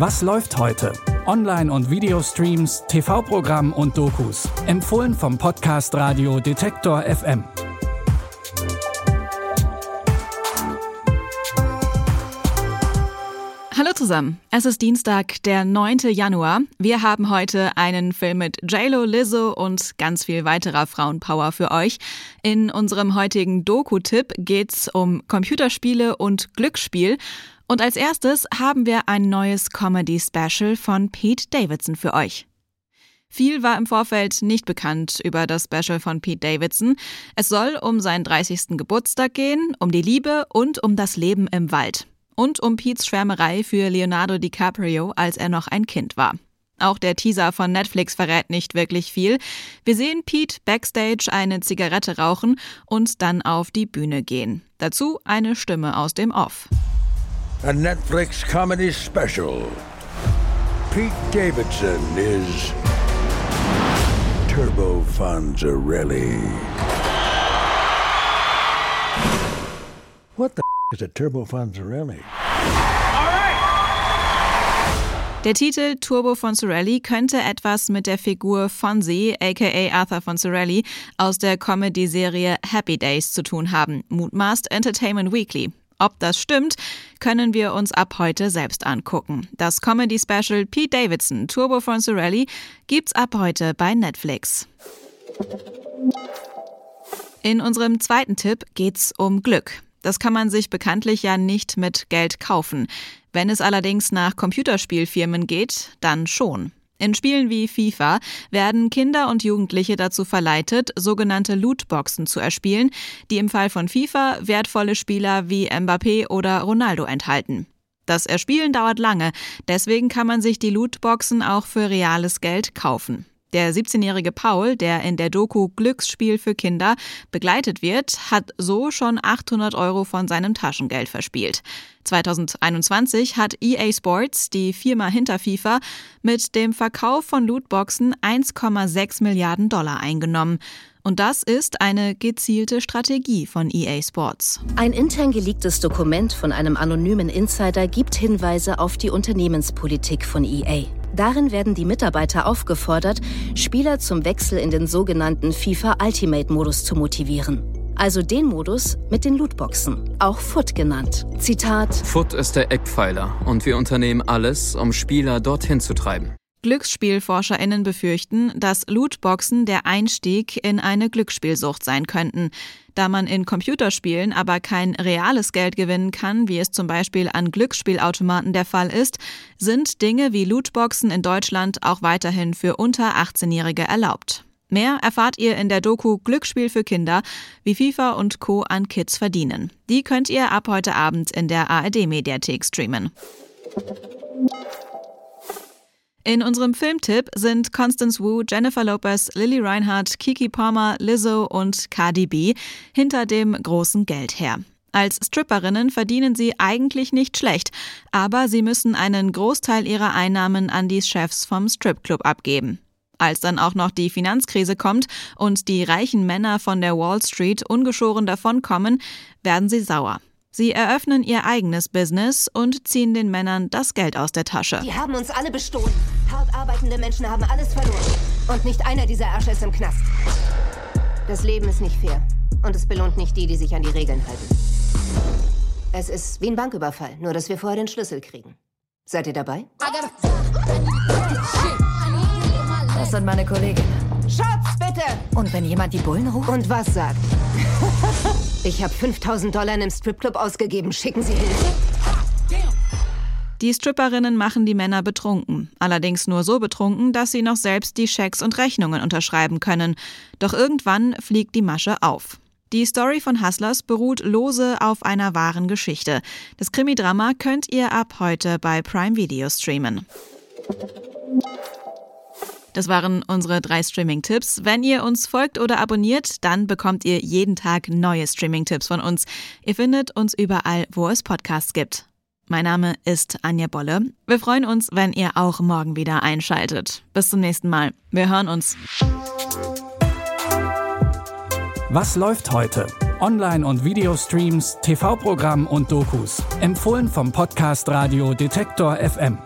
Was läuft heute? Online- und Videostreams, TV-Programm und Dokus. Empfohlen vom Podcast Radio Detektor FM. Hallo zusammen. Es ist Dienstag, der 9. Januar. Wir haben heute einen Film mit JLo, Lizzo und ganz viel weiterer Frauenpower für euch. In unserem heutigen Doku-Tipp geht's um Computerspiele und Glücksspiel. Und als erstes haben wir ein neues Comedy-Special von Pete Davidson für euch. Viel war im Vorfeld nicht bekannt über das Special von Pete Davidson. Es soll um seinen 30. Geburtstag gehen, um die Liebe und um das Leben im Wald und um Pete's Schwärmerei für Leonardo DiCaprio, als er noch ein Kind war. Auch der Teaser von Netflix verrät nicht wirklich viel. Wir sehen Pete backstage eine Zigarette rauchen und dann auf die Bühne gehen. Dazu eine Stimme aus dem Off. A Netflix comedy special. Pete Davidson is Turbo Fonzarelli. What the is a Turbo Fonzarelli? Der Titel Turbo Fonzarelli könnte etwas mit der Figur Fonzie, aka Arthur Fonzarelli, aus der Comedy-Serie Happy Days zu tun haben, mutmaßt Entertainment Weekly. Ob das stimmt, können wir uns ab heute selbst angucken. Das Comedy-Special Pete Davidson Turbo Fonzarelli gibt's ab heute bei Netflix. In unserem zweiten Tipp geht's um Glück. Das kann man sich bekanntlich ja nicht mit Geld kaufen. Wenn es allerdings nach Computerspielfirmen geht, dann schon. In Spielen wie FIFA werden Kinder und Jugendliche dazu verleitet, sogenannte Lootboxen zu erspielen, die im Fall von FIFA wertvolle Spieler wie Mbappé oder Ronaldo enthalten. Das Erspielen dauert lange, deswegen kann man sich die Lootboxen auch für reales Geld kaufen. Der 17-jährige Paul, der in der Doku Glücksspiel für Kinder begleitet wird, hat so schon 800 Euro von seinem Taschengeld verspielt. 2021 hat EA Sports, die Firma hinter FIFA, mit dem Verkauf von Lootboxen 1,6 Milliarden Dollar eingenommen. Und das ist eine gezielte Strategie von EA Sports. Ein intern geleaktes Dokument von einem anonymen Insider gibt Hinweise auf die Unternehmenspolitik von EA. Darin werden die Mitarbeiter aufgefordert, Spieler zum Wechsel in den sogenannten FIFA Ultimate Modus zu motivieren. Also den Modus mit den Lootboxen, auch FUT genannt. Zitat: FUT ist der Eckpfeiler und wir unternehmen alles, um Spieler dorthin zu treiben. GlücksspielforscherInnen befürchten, dass Lootboxen der Einstieg in eine Glücksspielsucht sein könnten. Da man in Computerspielen aber kein reales Geld gewinnen kann, wie es zum Beispiel an Glücksspielautomaten der Fall ist, sind Dinge wie Lootboxen in Deutschland auch weiterhin für unter 18-Jährige erlaubt. Mehr erfahrt ihr in der Doku Glücksspiel für Kinder, wie FIFA und Co. an Kids verdienen. Die könnt ihr ab heute Abend in der ARD-Mediathek streamen. In unserem Filmtipp sind Constance Wu, Jennifer Lopez, Lily Reinhardt, Kiki Palmer, Lizzo und Cardi B hinter dem großen Geld her. Als Stripperinnen verdienen sie eigentlich nicht schlecht, aber sie müssen einen Großteil ihrer Einnahmen an die Chefs vom Stripclub abgeben. Als dann auch noch die Finanzkrise kommt und die reichen Männer von der Wall Street ungeschoren davonkommen, werden sie sauer. Sie eröffnen ihr eigenes Business und ziehen den Männern das Geld aus der Tasche. Die haben uns alle bestohlen. Hart arbeitende Menschen haben alles verloren. Und nicht einer dieser Ärsche ist im Knast. Das Leben ist nicht fair. Und es belohnt nicht die, die sich an die Regeln halten. Es ist wie ein Banküberfall, nur dass wir vorher den Schlüssel kriegen. Seid ihr dabei? Das sind meine Kolleginnen. Schatz, bitte! Und wenn jemand die Bullen ruft? Und was sagt? Ich habe 5000 Dollar einem Stripclub ausgegeben. Schicken Sie Hilfe. Die Stripperinnen machen die Männer betrunken. Allerdings nur so betrunken, dass sie noch selbst die Schecks und Rechnungen unterschreiben können. Doch irgendwann fliegt die Masche auf. Die Story von Hustlers beruht lose auf einer wahren Geschichte. Das Krimidrama könnt ihr ab heute bei Prime Video streamen. Das waren unsere drei Streaming-Tipps. Wenn ihr uns folgt oder abonniert, dann bekommt ihr jeden Tag neue Streaming-Tipps von uns. Ihr findet uns überall, wo es Podcasts gibt. Mein Name ist Anja Bolle. Wir freuen uns, wenn ihr auch morgen wieder einschaltet. Bis zum nächsten Mal. Wir hören uns. Was läuft heute? Online- und Videostreams, TV-Programm und Dokus. Empfohlen vom Podcast Radio Detektor FM.